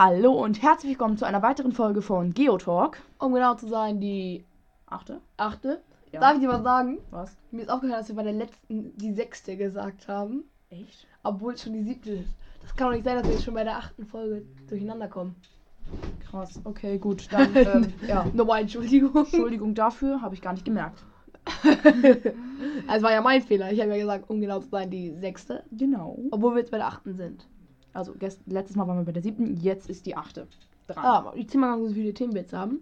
Hallo und herzlich willkommen zu einer weiteren Folge von Geotalk. Um genau zu sein, die Achte? achte. Ja. Darf ich dir was sagen? Was? Mir ist aufgefallen, dass wir bei der letzten die sechste gesagt haben, Echt? obwohl es schon die siebte ist. Das kann doch nicht sein, dass wir jetzt schon bei der achten Folge durcheinander kommen. Krass. Okay, gut. Dann, ähm, ja. Nochmal Entschuldigung. Entschuldigung dafür, habe ich gar nicht gemerkt. Es war ja mein Fehler. Ich habe ja gesagt, um genau zu sein, die sechste. Genau. Obwohl wir jetzt bei der achten sind. Also gest letztes Mal waren wir bei der siebten, jetzt ist die achte. Dran. Ah, ich zieh mal ganz so viele Themen wir jetzt haben.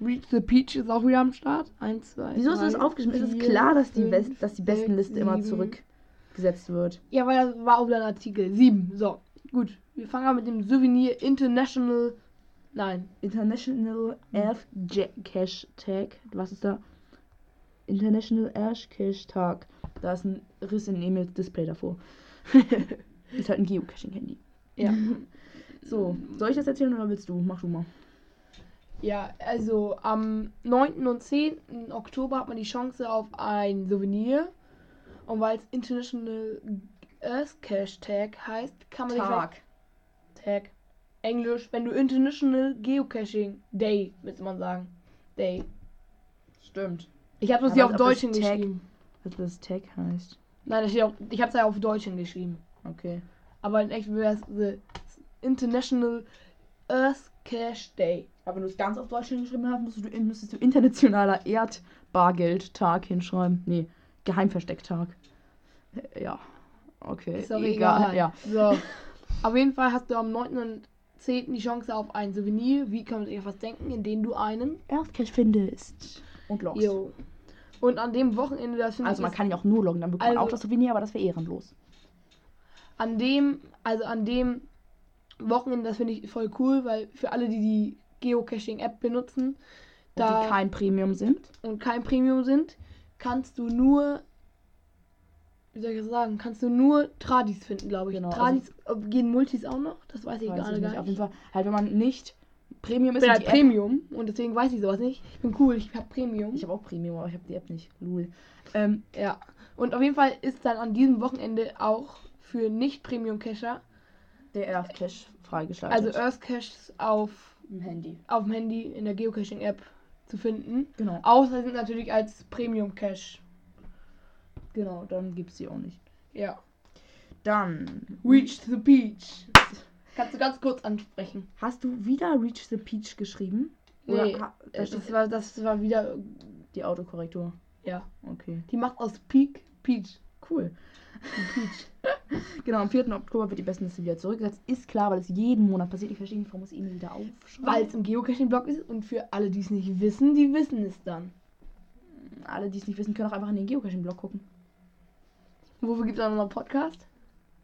Reach the Peach ist auch wieder am Start. Eins, zwei. Wieso hast du das aufgeschrieben? Es ist klar, dass die, fünf, dass die sechs, Bestenliste immer sieben. zurückgesetzt wird. Ja, weil das war auch wieder ein Artikel. Sieben. So, gut. Wir fangen an mit dem Souvenir International. Nein. International Earth Ja- Cache Tag. Was ist da? International Earth Cache Tag. Da ist ein Riss in Emils Display davor. ist halt ein Geocaching-Handy. Ja. So, soll ich das erzählen oder willst du? Mach du mal. Ja, also am 9. und 10. Oktober hat man die Chance auf ein Souvenir. Und weil es International Earth Cache Tag heißt, kann man Tag. sich Tag. Englisch, wenn du International Geocaching Day, müsste man sagen. Day. Stimmt. Ich habe das hier auf Deutsch Tag- hingeschrieben. Was das Tag heißt. Nein, das steht auch, ich habe es ja auf Deutsch hingeschrieben. Okay. Aber in echt wäre es the International Earth Cache Day. Aber wenn du es ganz auf Deutsch hingeschrieben hast, musst du, müsstest du internationaler Erdbargeldtag hinschreiben. Nee, Geheimverstecktag. Äh, Ja. Okay. Ist doch egal. Ja. So. Auf jeden Fall hast du am 9. und 10. die Chance auf ein Souvenir. Wie kann man sich was denken, indem du einen. Earthcache findest. Und loggst. Jo. Und an dem Wochenende, das finde Also man kann ja auch nur loggen, dann bekommt man Also- auch das Souvenir, aber das wäre ehrenlos. An dem, also an dem Wochenende, das finde ich voll cool, weil für alle, die die Geocaching-App benutzen, da die kein Premium sind. und kein Premium sind, kannst du nur, wie soll ich das sagen, kannst du nur Tradis finden, glaube ich. Genau, Tradis, ob gehen Multis auch noch? Das weiß ich Weiß gerade ich gar nicht. Auf jeden Fall, halt wenn man nicht Premium Ich ist bin und halt die App- Premium und deswegen weiß ich sowas nicht. Ich bin cool, ich habe Premium. Ich habe auch Premium, aber ich habe die App nicht. Lul. Ähm, ja. Und auf jeden Fall ist dann an diesem Wochenende auch für Nicht-Premium-Cacher, der Earthcache freigeschaltet. also Earth Caches auf, im Handy. auf dem Handy in der Geocaching-App zu finden. Genau. Außer sind natürlich als Premium-Cache. Genau, dann gibt's sie auch nicht. Ja. Dann. Reach the Beach. Kannst du ganz kurz ansprechen? Hast du wieder Reach the Peach geschrieben? Oder Nee, Das, das, war, das war wieder, die Autokorrektur. ja. Okay. Die macht aus Peak Peach. Cool. genau, am 4. Oktober wird die Bestenliste wieder zurückgesetzt. Ist klar, weil es jeden Monat passiert. Ich verstehe nicht, warum muss ich immer wieder aufschreiben. Weil es im Geocaching-Blog ist und für alle, die es nicht wissen, die wissen es dann. alle, die es nicht wissen, können auch einfach in den Geocaching-Blog gucken. Wofür gibt es dann noch einen Podcast?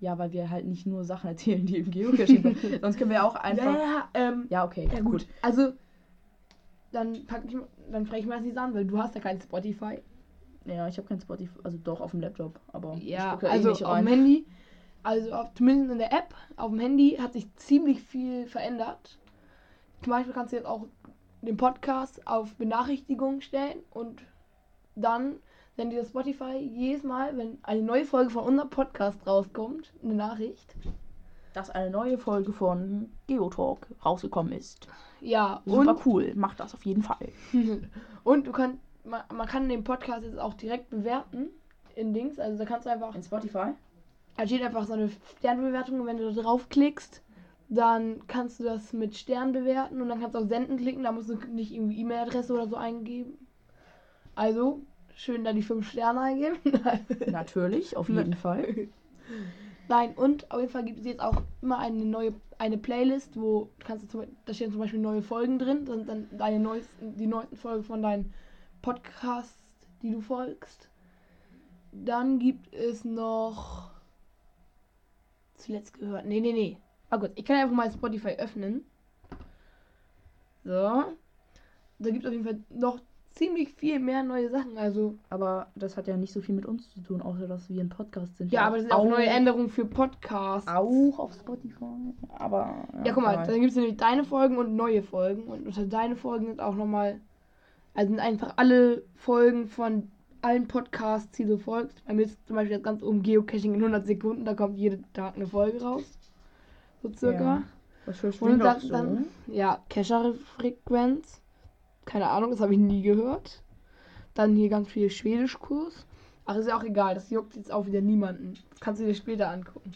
Ja, weil wir halt nicht nur Sachen erzählen, die im Geocaching sind. Sonst können wir auch einfach. Ja, ja, ähm, Ja, okay. ja gut. Also, dann pack ich, dann spreche ich mal das nicht an, weil du hast ja kein Spotify. Ja, ich habe kein Spotify, also doch auf dem Laptop, aber ich Ja, eh also nicht auf rein. dem Handy, also auf, zumindest in der App, auf dem Handy hat sich ziemlich viel verändert. Zum Beispiel kannst du jetzt auch den Podcast auf Benachrichtigungen stellen und dann sendet dir Spotify jedes Mal, wenn eine neue Folge von unserem Podcast rauskommt, eine Nachricht. Dass eine neue Folge von Geotalk rausgekommen ist. Ja, Super cool, macht das auf jeden Fall. und du kannst, man, man kann den Podcast jetzt auch direkt bewerten in Dings, also da kannst du einfach In Spotify? Da steht einfach so eine Sternbewertung und wenn du da draufklickst, dann kannst du das mit Stern bewerten und dann kannst du auf Senden klicken, da musst du nicht irgendwie E-Mail-Adresse oder so eingeben. Also, schön da die 5 Sterne eingeben. Natürlich, auf jeden Fall. Nein, und auf jeden Fall gibt es jetzt auch immer eine neue eine Playlist, wo kannst du zum, da stehen zum Beispiel neue Folgen drin, dann deine neuesten, die neuesten Folgen von deinen Podcasts, die du folgst. Dann gibt es noch zuletzt gehört. Nee, nee, nee. Ah gut, ich kann einfach mal Spotify öffnen. So. Da gibt es auf jeden Fall noch ziemlich viel mehr neue Sachen. Also, Aber das hat ja nicht so viel mit uns zu tun, außer dass wir ein Podcast sind. ja, aber das sind auch neue Änderungen für Podcasts. Auch auf Spotify. Aber. Ja, guck mal, dann gibt es nämlich deine Folgen und neue Folgen. Und unter deine Folgen sind auch nochmal. Also sind einfach alle Folgen von allen Podcasts, die du folgst. Bei mir ist zum Beispiel jetzt ganz oben Geocaching in 100 Sekunden. Da kommt jeden Tag eine Folge raus. So circa. Ja. Was für Und dann, dann ja, Kescher-Frequenz. Keine Ahnung, das habe ich nie gehört. Dann hier ganz viel Schwedischkurs. Ach, ist ja auch egal, das juckt jetzt auch wieder niemanden. Das kannst du dir später angucken.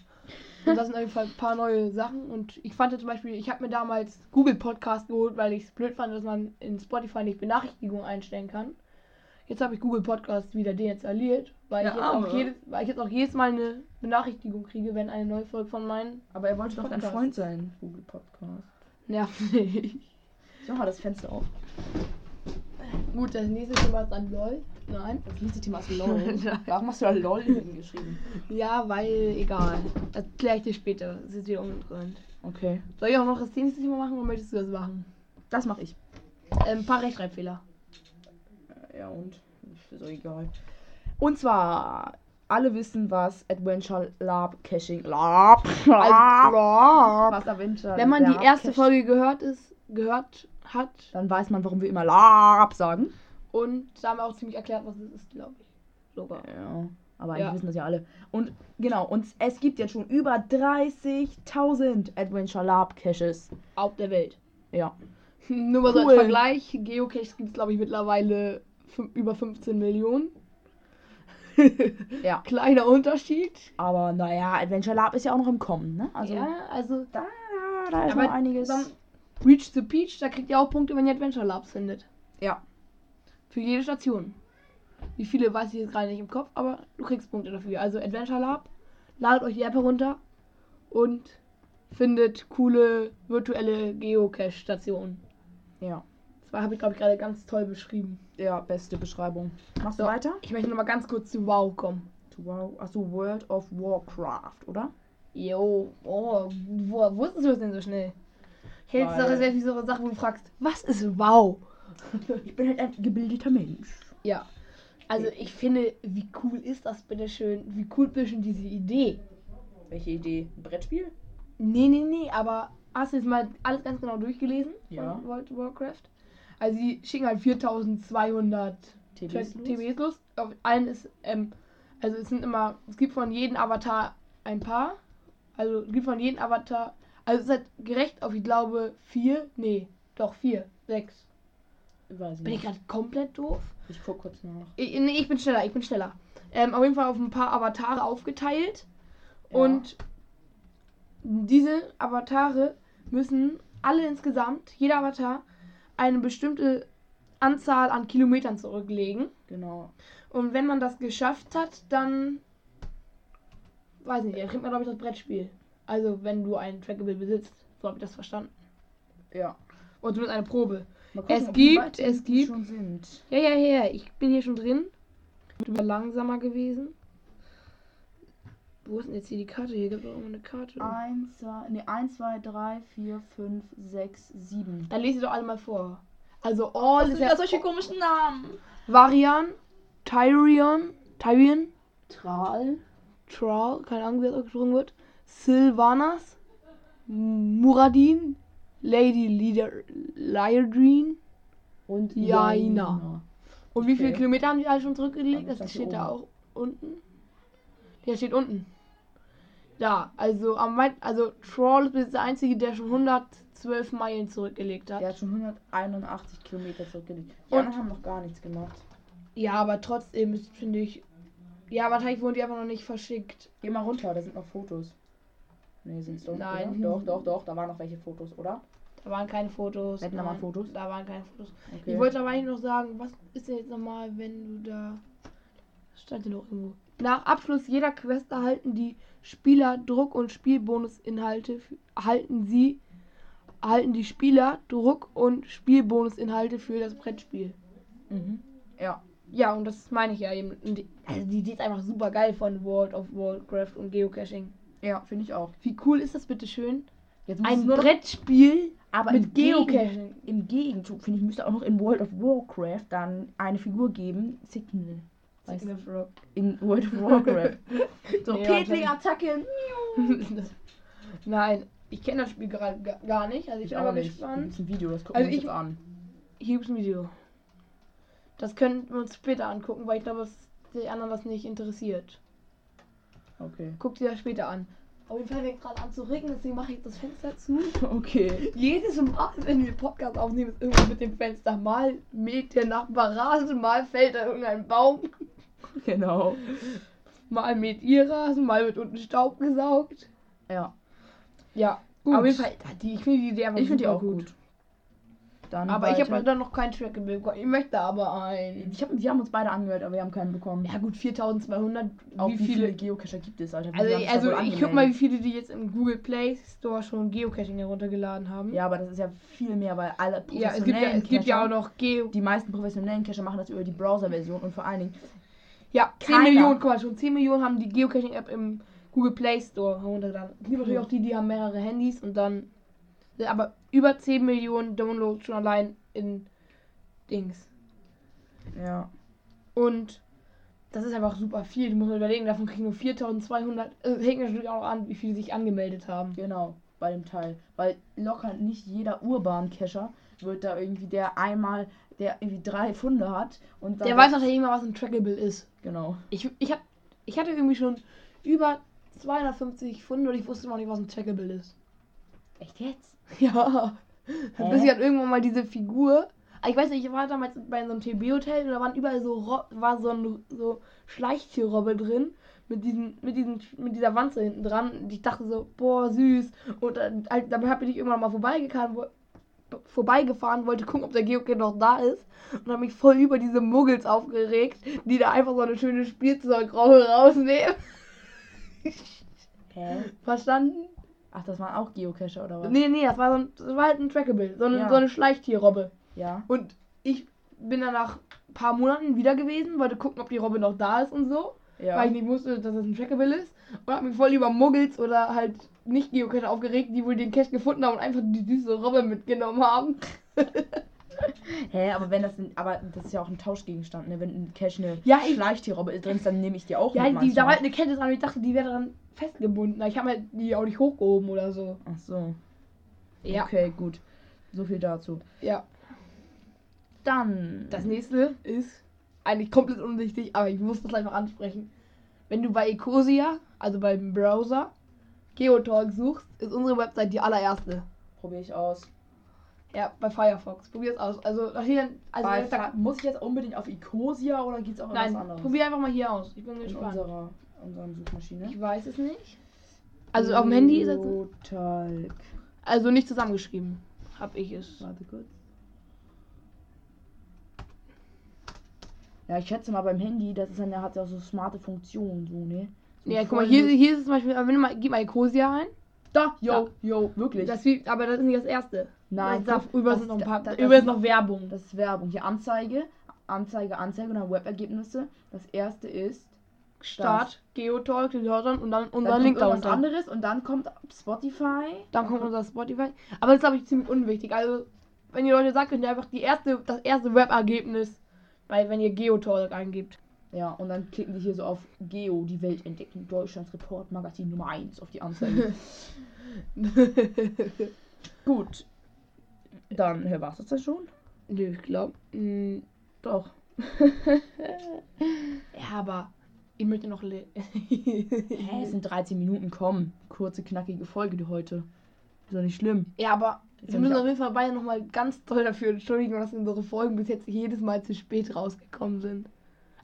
Und das sind auf jeden Fall ein paar neue Sachen. Und ich fand zum Beispiel, ich habe mir damals Google Podcast geholt, weil ich es blöd fand, dass man in Spotify nicht Benachrichtigungen einstellen kann. Jetzt habe ich Google Podcast wieder deinstalliert, weil, Ja, ich jetzt auch jedes, weil ich jetzt auch jedes Mal eine Benachrichtigung kriege, wenn eine neue Folge von meinen Aber er wollte doch dein. Freund sein, Google Podcast. nervt nicht. So, mal das Fenster auf. Gut, das nächste Thema ist dann LOL. Nein. Das nächste Thema ist LOL. Warum hast du da LOL hingeschrieben? Ja, weil egal. Das kläre ich dir später. Das ist dir uninteressant. Okay. Soll ich auch noch das nächste Thema machen oder möchtest du das machen? Das mache ich. Ähm, ein paar Rechtschreibfehler. Ja, und? Ist so egal. Und zwar, alle wissen, was Adventure Lab Caching Lab. Also, was Adventure wenn man die Lab erste Cache- Folge gehört ist, gehört hat Dann weiß man, warum wir immer Lab sagen. Und da haben wir auch ziemlich erklärt, was es ist, glaube ich. Sogar. Ja. Aber eigentlich Ja. wissen das ja alle. Und genau, und es gibt jetzt schon über 30.000 Adventure Lab Caches. Auf der Welt. Ja. Nur mal so Cool. als Vergleich. Geocaches gibt es, glaube ich, mittlerweile über 15 Millionen. Ja. Kleiner Unterschied. Aber naja, Adventure Lab ist ja auch noch im Kommen, ne? Also ja, also da, da ist noch einiges. Reach the Peach, da kriegt ihr auch Punkte, wenn ihr Adventure Labs findet. Ja. Für jede Station. Wie viele weiß ich jetzt gerade nicht im Kopf, aber du kriegst Punkte dafür. Also Adventure Lab, ladet euch die App herunter und findet coole virtuelle Geocache-Stationen. Ja. Das habe ich, glaube ich, gerade ganz toll beschrieben. Ja, beste Beschreibung. Machst So. du weiter? Ich möchte noch mal ganz kurz zu WoW kommen. Wow. Achso, World of Warcraft, oder? Jo, oh, woher wusstest du das denn so schnell? Weil- doch das wäre wie so eine Sache, wo du fragst, was ist WoW? Ich bin halt ein gebildeter Mensch. Ja. Also ich finde, wie cool ist das bitte schön? Wie cool ist schon diese Idee? Welche Idee? Ein Brettspiel? Nee, nee, nee, aber hast du jetzt mal alles ganz genau durchgelesen Ja. von World of Warcraft? Also die schicken halt 4200 TBs los? TBs los. Auf allen ist, ähm, also es sind immer, es gibt von jedem Avatar ein paar. Also es gibt von jedem Avatar, also es ist halt gerecht auf, ich glaube, vier, nee, doch vier, sechs. Weiß ich Bin ich gerade komplett doof? Ich guck kurz nach. Ich, nee, ich bin schneller, ich bin schneller. Ähm, auf jeden Fall auf ein paar Avatare aufgeteilt. Ja. Und diese Avatare müssen alle insgesamt, jeder Avatar, eine bestimmte Anzahl an Kilometern zurücklegen. Genau. Und wenn man das geschafft hat, dann. Weiß nicht, dann kriegt man, glaube ich, das Brettspiel. Also, wenn du ein Trackable besitzt. So habe ich das verstanden. Ja. Und zumindest eine Probe. Mal Es gibt- es gibt- schon sind. Ja, ja, ja, ich bin hier schon drin. Du bist langsamer gewesen. Wo ist denn jetzt hier die Karte? Hier gibt es auch eine Karte. 1, 2, nee, 1, 2, 3, 4, 5, 6, 7. Dann lese ich doch alle mal vor. Also All ist ja solche komischen Namen. Varian, Tyrion, Tyrion, Tral. Tral, keine Ahnung, wie das ausgesprochen wird. Sylvanas, Muradin, Lady Lider, Lyrdreen. Und Jaina. Und wie viele Okay. Kilometer haben die alle schon zurückgelegt? Das Das steht da auch unten. Der steht unten. Da, also am weit, also Troll ist der einzige, der schon 112 Meilen zurückgelegt hat. Der hat schon 181 Kilometer zurückgelegt. Die Und- anderen haben noch gar nichts gemacht. Ja, aber trotzdem ist, finde ich. Ja, wahrscheinlich wurden die einfach noch nicht verschickt. Geh mal runter, da sind noch Fotos. Nee, sind's doch. Nein. Oder? Doch, doch, doch, da waren noch welche Fotos, oder? Da waren keine Fotos. Hätten da mal Fotos? Da waren keine Fotos. Okay. Ich wollte aber eigentlich noch sagen, was ist denn jetzt nochmal, wenn du da. Das stand hier noch irgendwo. Nach Abschluss jeder Quest erhalten die Spieler Druck- und Spielbonusinhalte. Erhalten sie. Erhalten die Spieler Druck- und Spielbonusinhalte für das Brettspiel. Mhm. Ja. Ja, und das meine ich ja eben. Also die Idee ist einfach super geil von World of Warcraft und Geocaching. Ja, finde ich auch. Wie cool ist das bitte schön? Ein Brettspiel aber mit Geocaching. Im Gegenzug, finde ich, müsste auch noch in World of Warcraft dann eine Figur geben. Signal. Signal Frog. In World of Warcraft. so, Ja, Petling-Attacke. Nein, ich kenne das Spiel gerade ga- gar nicht. Also ich, Ich bin aber nicht. Gespannt. gibt's ein Video, das gucken Also wir uns ich- an. Hier gibt ein Video. Das können wir uns später angucken, weil ich glaube, dass die anderen das nicht interessiert. Okay. Guckt ihr das später an. Auf jeden Fall fängt gerade an zu regnen, deswegen mache ich das Fenster zu. Okay. Jedes Mal, wenn wir Podcast aufnehmen, ist irgendwas mit dem Fenster. Mal mäht der Nachbar Rasen, mal fällt da irgendein Baum, Genau. mal mäht ihr Rasen, mal wird unten Staub gesaugt. Ja. Ja, Gut. auf jeden Fall, die, ich finde die Idee einfach Ich finde die auch gut. Dann Aber ich habe weiter. dann noch keinen Trackable bekommen. Ich möchte aber einen. Ich hab, wir haben uns beide angehört, aber wir haben keinen bekommen. Ja gut, 4200. Auch wie viele? Geocacher gibt es, Alter? Wie Also, da also ich guck mal, wie viele die jetzt im Google Play Store schon Geocaching heruntergeladen haben. Ja, aber das ist ja viel mehr, weil alle ja es gibt ja, es gibt ja auch noch Geo. Die meisten professionellen Cacher machen das über die Browser-Version und vor allen Dingen. Ja, 10 keiner- Millionen, guck mal, schon 10 Millionen haben die Geocaching-App im Google Play Store heruntergeladen. Es gibt natürlich auch die, die haben mehrere Handys und dann. Aber über 10 Millionen Downloads schon allein in Dings. Ja. Und das ist einfach super viel. Du musst mal überlegen, davon kriegen nur 4200. Es hängt natürlich auch an, wie viele sich angemeldet haben. Genau, bei dem Teil. Weil locker nicht jeder Urban-Cacher wird da irgendwie der einmal, der irgendwie drei Funde hat und. Der weiß natürlich immer, was ein Trackable ist. Genau. Ich, ich, hab, ich hatte irgendwie schon über 250 Funde und ich wusste noch nicht, was ein Trackable ist. Echt jetzt? Ja. Hä? Bis ich halt irgendwann mal diese Figur. Ah, Ich weiß nicht, ich war damals bei so einem TB-Hotel und da waren überall so Ro war so ein so Schleichtierrobbe drin. Mit, diesen, mit, diesen, mit dieser Wanze hinten dran. Und ich dachte so, boah, süß. Und dann, halt, dabei habe ich irgendwann mal vorbeigefahren, wo, vorbeigefahren, wollte gucken, ob der Geocache noch da ist. Und habe mich voll über diese Muggels aufgeregt, die da einfach so eine schöne Spielzeugrolle rausnehmen. Hä? Verstanden? Ach, das waren auch Geocacher oder was? Nee, nee, das war, so ein, das war halt ein Trackable. So eine, Ja. so eine Schleichtierrobbe. Ja. Und ich bin dann nach ein paar Monaten wieder gewesen, wollte gucken, ob die Robbe noch da ist und so. Ja. Weil ich nicht wusste, dass das ein Trackable ist. Und hab mich voll über Muggels oder halt nicht Geocacher aufgeregt, die wohl den Cache gefunden haben und einfach die süße Robbe mitgenommen haben. Hä, aber wenn das ein, aber das ist ja auch ein Tauschgegenstand, ne? Wenn ein Cache eine Ja, ich- Schleichtierrobbe drin ist, dann nehme ich die auch Ja, mit. die, da halt eine Kette dran und ich dachte, die wäre daran festgebunden. Ich habe halt die auch nicht hochgehoben oder so. Ach so. Ja. Okay, gut. So viel dazu. Ja. Dann. Das nächste ist eigentlich komplett unwichtig, aber ich muss das einfach ansprechen. Wenn du bei Ecosia, also beim Browser, Geotalk suchst, ist unsere Website die allererste. probiere ich aus. Ja, bei Firefox. Probier's aus. Also, hier, also Bei, da, muss ich jetzt unbedingt auf Ecosia oder geht es auch nein, was anderes? probier einfach mal hier aus. Ich bin in gespannt. unserer, unserer Suchmaschine. Ich weiß es nicht. Also auf dem Handy ist es. Geotalk. Also nicht zusammengeschrieben. Hab ich es. Warte kurz. Ja, ich schätze mal beim Handy, das ist dann, der hat ja so smarte Funktionen, so, ne? So Ja, guck mal, hier, hier ist es zum Beispiel, wenn du mal, gib mal Ecosia ein. Da, yo, Da. yo, wirklich. Das, wie- aber das ist nicht das erste. Nein, das, guck, über sind noch paar. das- über ist noch Werbung. Das ist Werbung. Hier Anzeige, Anzeige, Anzeige und dann Webergebnisse. Das erste ist Start, Geotalk, Hörern und dann unser Link irgendwas darunter. anderes und dann kommt Spotify. Dann kommt unser Spotify. Aber das ist, glaube ich, ziemlich unwichtig. Also, wenn ihr Leute sagt, könnt ihr einfach die erste, das erste Webergebnis, weil wenn ihr Geotalk eingibt. Ja, und dann klicken die hier so auf Geo, die Welt entdecken, Deutschlands Report, Magazin Nummer 1 auf die Anzeige. Gut. Dann, hör, war's das schon? Nö, ich glaube. Doch. Ja, aber ich möchte noch. le- Hä, es sind 13 Minuten, komm. Kurze, knackige Folge die heute. Ist doch nicht schlimm. ja, aber Jetzt wir müssen auf jeden Fall beide nochmal ganz toll dafür entschuldigen, dass unsere Folgen bis jetzt jedes Mal zu spät rausgekommen sind.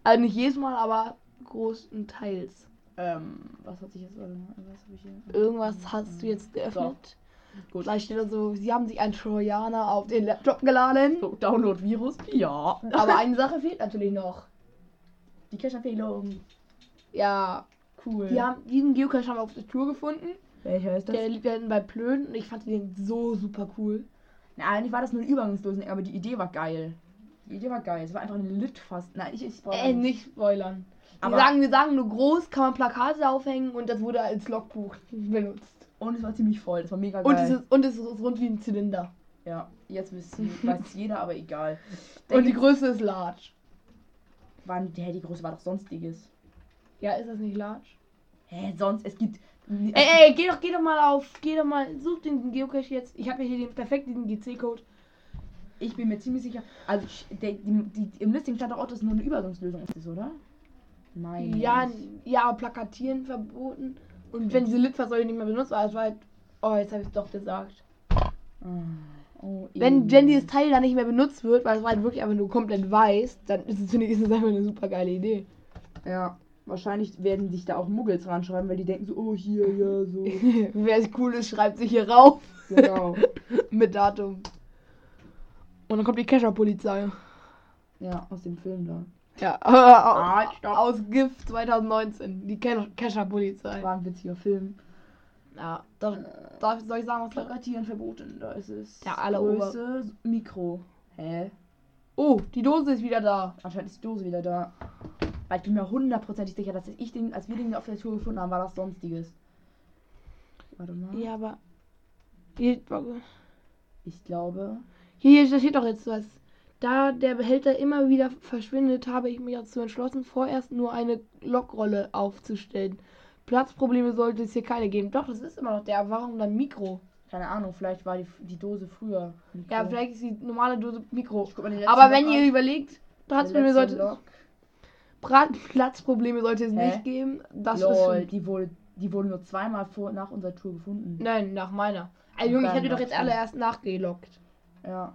Also nicht jedes Mal, aber großenteils. Ähm, was hat sich jetzt. Was hab ich hier? Irgendwas hast du jetzt geöffnet. Gut. Vielleicht steht da so, sie haben sich einen Trojaner auf den Laptop geladen. So, Download-Virus? Ja. Aber eine Sache fehlt natürlich noch. Die Cache-Empfehlung. Ja, Cool. die haben diesen Geocache haben wir auf der Tour gefunden. Welcher ist das? Der liegt ja hinten bei Plön und ich fand den so super cool. Na, eigentlich war das nur eine Übergangslösung, aber die Idee war geil. Die Idee war geil. Es war einfach ein Lit fast. Nein, ich, ich spoilere Äh, nicht spoilern. Wir Aber- sagen, wir sagen nur groß, kann man Plakate aufhängen und das wurde als Logbuch benutzt. Und es war ziemlich voll. Das war mega Und geil. es, ist, und es ist rund wie ein Zylinder. ja, jetzt wisst ihr, weiß jeder, aber egal. Und die Größe ist large. waren, hä, die Größe war doch sonstiges. Ja, ist das nicht large? Hä, sonst, es gibt. Ey, ey, geh doch, geh doch mal auf, geh doch mal, such den Geocache jetzt. Ich habe ja hier den perfekten GC-Code. Ich bin mir ziemlich sicher. Also, der, die, die, im Listing stand doch auch, dass es nur eine Übergangslösung ist, oder? Nein. Ja, ja, plakatieren verboten. Und wenn diese Litfaßsäule nicht mehr benutzt war, es war halt. Oh, jetzt habe ich es doch gesagt. Ah, Oh, Wenn, eh. wenn dieses Teil dann nicht mehr benutzt wird, weil es war halt wirklich einfach nur komplett weiß, dann ist es, es einfach eine super geile Idee. Ja, wahrscheinlich werden sich da auch Muggels ranschreiben, weil die denken so, oh hier, ja, so. Wer es cool ist, schreibt sich hier rauf. genau. Mit Datum. Und dann kommt die Kescher-Polizei. Ja, aus dem Film da. Ja, Ah, stopp. aus Gift 2019. Die Ke- Kescher-Polizei. War ein witziger Film. Ja, darf, darf, soll ich sagen, was Plakatieren verboten. Da ist es. Ja, alle Größe, Mikro. Hä? Oh, die Dose ist wieder da. Anscheinend ist die Dose wieder da. Weil ich bin mir hundertprozentig sicher, dass ich den, als wir den auf der Tour gefunden haben, war das sonstiges. Warte mal. Ja, aber. Ich glaube. hier da steht doch jetzt was. Da der Behälter immer wieder verschwindet, habe ich mich dazu entschlossen, vorerst nur eine Lokrolle aufzustellen. Platzprobleme sollte es hier keine geben. Doch, das ist immer noch der. Warum dann Mikro? Keine Ahnung, vielleicht war die, die Dose früher. Mikro. Ja, vielleicht ist die normale Dose Mikro. Aber wenn Log ihr an. überlegt, Platzprobleme sollte, Platzprobleme sollte es Hä? nicht geben. Das ist Lol, schon, die wurde, die wurde nur zweimal vor, nach unserer Tour gefunden. Nein, nach meiner. Also Junge, ich hätte doch jetzt alle erst nachgelockt. Ja.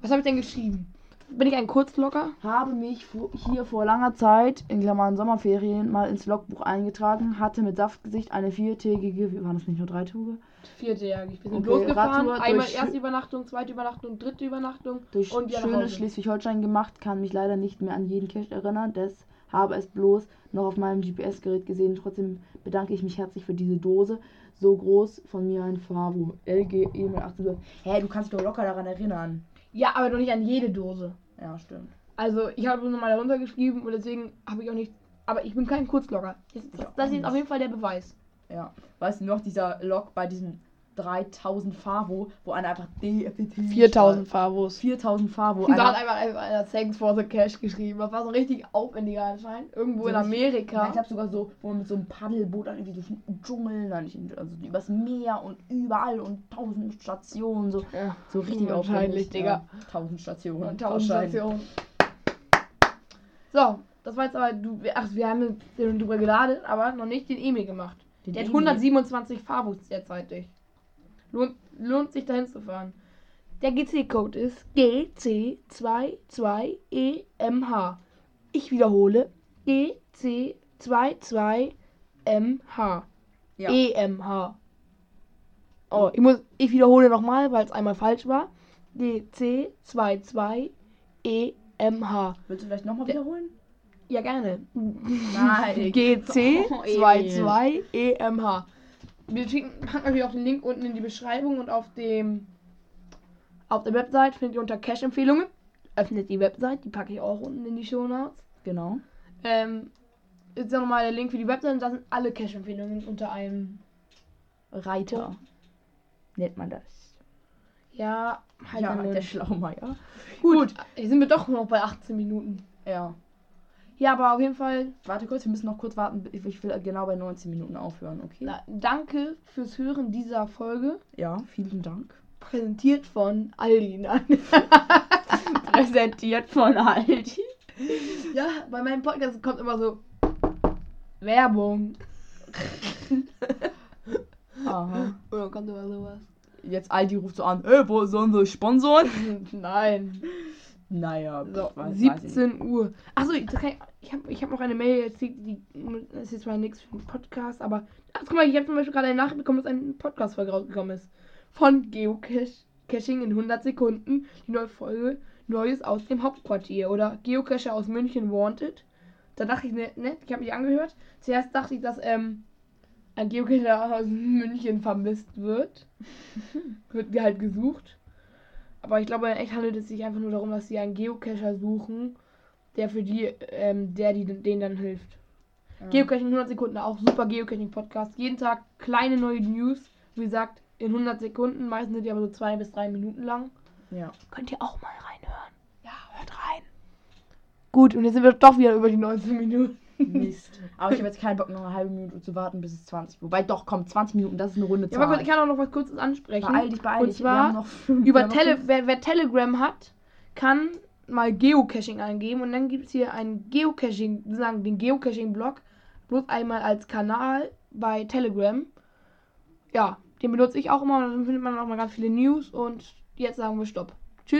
Was habe ich denn geschrieben? Bin ich ein Kurzlocker? Habe mich hier vor langer Zeit, in Klammern Sommerferien, mal ins Logbuch eingetragen, hatte mit Saftgesicht eine viertägige, wie waren das nicht nur drei Tage? Vierte Jahre. Ich bin Okay, losgefahren. Radtour Einmal erste Übernachtung, zweite Übernachtung, dritte Übernachtung. Durch Und nach schönes. Schleswig-Holstein gemacht, kann mich leider nicht mehr an jeden Cache erinnern, des habe es bloß noch auf meinem GPS-Gerät gesehen. Trotzdem bedanke ich mich herzlich für diese Dose. So groß von mir ein Favo. LG Emil 1812. Hä, du kannst dich doch locker daran erinnern. Ja, aber doch nicht an jede Dose. Ja, stimmt. Also ich habe es nochmal darunter geschrieben und deswegen habe ich auch nicht. Aber ich bin kein Kurzlocker. Das, das, ist jetzt auf jeden Fall der Beweis. Ja. Weißt du noch, dieser Log bei diesem 3000 Favo, wo einer einfach DFT 4000 Favos. 4000 Favo. Und da hat Einer, einfach einfach einer Thanks for the Cash geschrieben. Das war so richtig aufwendiger anscheinend. Irgendwo So in Amerika. ja, ich habe sogar so, wo man mit so einem Paddelboot dann irgendwie durch den Dschungel, dann nicht, also übers Meer und überall und 1000 Stationen, so, ja. so richtig aufwendig. Digga. Ja, 1000 Stationen. Und 1000 wahrscheinlich. Stationen. So, das war jetzt aber, du, ach, wir haben jetzt drüber geladen, aber noch nicht den Emil gemacht. Den Der hat Emil. 127 Favos derzeitig. Lohnt, lohnt sich dahin zu fahren. Der GC-Code ist GC22EMH. Ich wiederhole. GC22MH. Ja. EMH. Oh, ich muss, ich wiederhole nochmal, weil es einmal falsch war. GC22EMH. Willst du vielleicht nochmal wiederholen? Ja, gerne. Nein. GC22EMH. Wir schicken, packen euch auch den Link unten in die Beschreibung und auf dem auf der Website findet ihr unter Cash-Empfehlungen. Öffnet die Website, die packe ich auch unten in die Show Notes. Genau. Ähm, ist ja nochmal der Link für die Website und da sind alle Cash-Empfehlungen unter einem. Reiter. Nennt man das. Ja, halt ja, der. Schlaumeier. Gut, jetzt sind wir doch noch bei 18 Minuten. Ja. Ja, aber auf jeden Fall, Warte kurz, wir müssen noch kurz warten. Ich will genau bei 19 Minuten aufhören, okay? na, danke fürs Hören dieser Folge. Ja, vielen Dank. Präsentiert von Aldi. Nein. Präsentiert von Aldi. Ja, bei meinem Podcast kommt immer so Werbung. Aha. Oder kommt immer sowas. Jetzt Aldi ruft so an, ey, wo sollen wir sponsoren? Nein. Naja, So, weiß- weiß ich nicht. 17 Uhr. Achso, ich, habe ich hab noch eine Mail jetzt, die, die das ist jetzt zwar nichts für den Podcast, aber. Ach, guck mal, ich habe zum Beispiel gerade eine Nachricht bekommen, dass eine Podcast-Folge rausgekommen ist. Von Geocaching in 100 Sekunden. Die neue Folge. Neues aus dem Hauptquartier. Oder Geocacher aus München Wanted. Da dachte ich, ne, ne ich habe mich angehört. Zuerst dachte ich, dass ähm, ein Geocacher aus München vermisst wird. wird halt gesucht. Aber ich glaube, in echt handelt es sich einfach nur darum, dass sie einen Geocacher suchen, der für die, ähm, der die, denen dann hilft. Ja. Geocaching 100 Sekunden, auch super Geocaching-Podcast. Jeden Tag kleine neue News. Wie gesagt, in 100 Sekunden. Meistens sind die aber so zwei bis drei Minuten lang. Ja. Könnt ihr auch mal reinhören. Ja, hört rein. Gut, und jetzt sind wir doch wieder über die 19 Minuten. Mist. Aber ich habe jetzt keinen Bock, noch eine halbe Minute zu warten, bis es 20 Wobei, doch, komm, 20 Minuten, das ist eine runde Ja, Zahl. aber gut, ich kann auch noch was Kurzes ansprechen. beeil dich, beeil Und dich. zwar wir haben noch fünf, Über Tele wer, wer Telegram hat, kann mal Geocaching eingeben und dann gibt es hier einen Geocaching, sozusagen den Geocaching-Blog, bloß einmal als Kanal, bei Telegram. Ja, den benutze ich auch immer und dann findet man auch mal ganz viele News und jetzt sagen wir Stopp.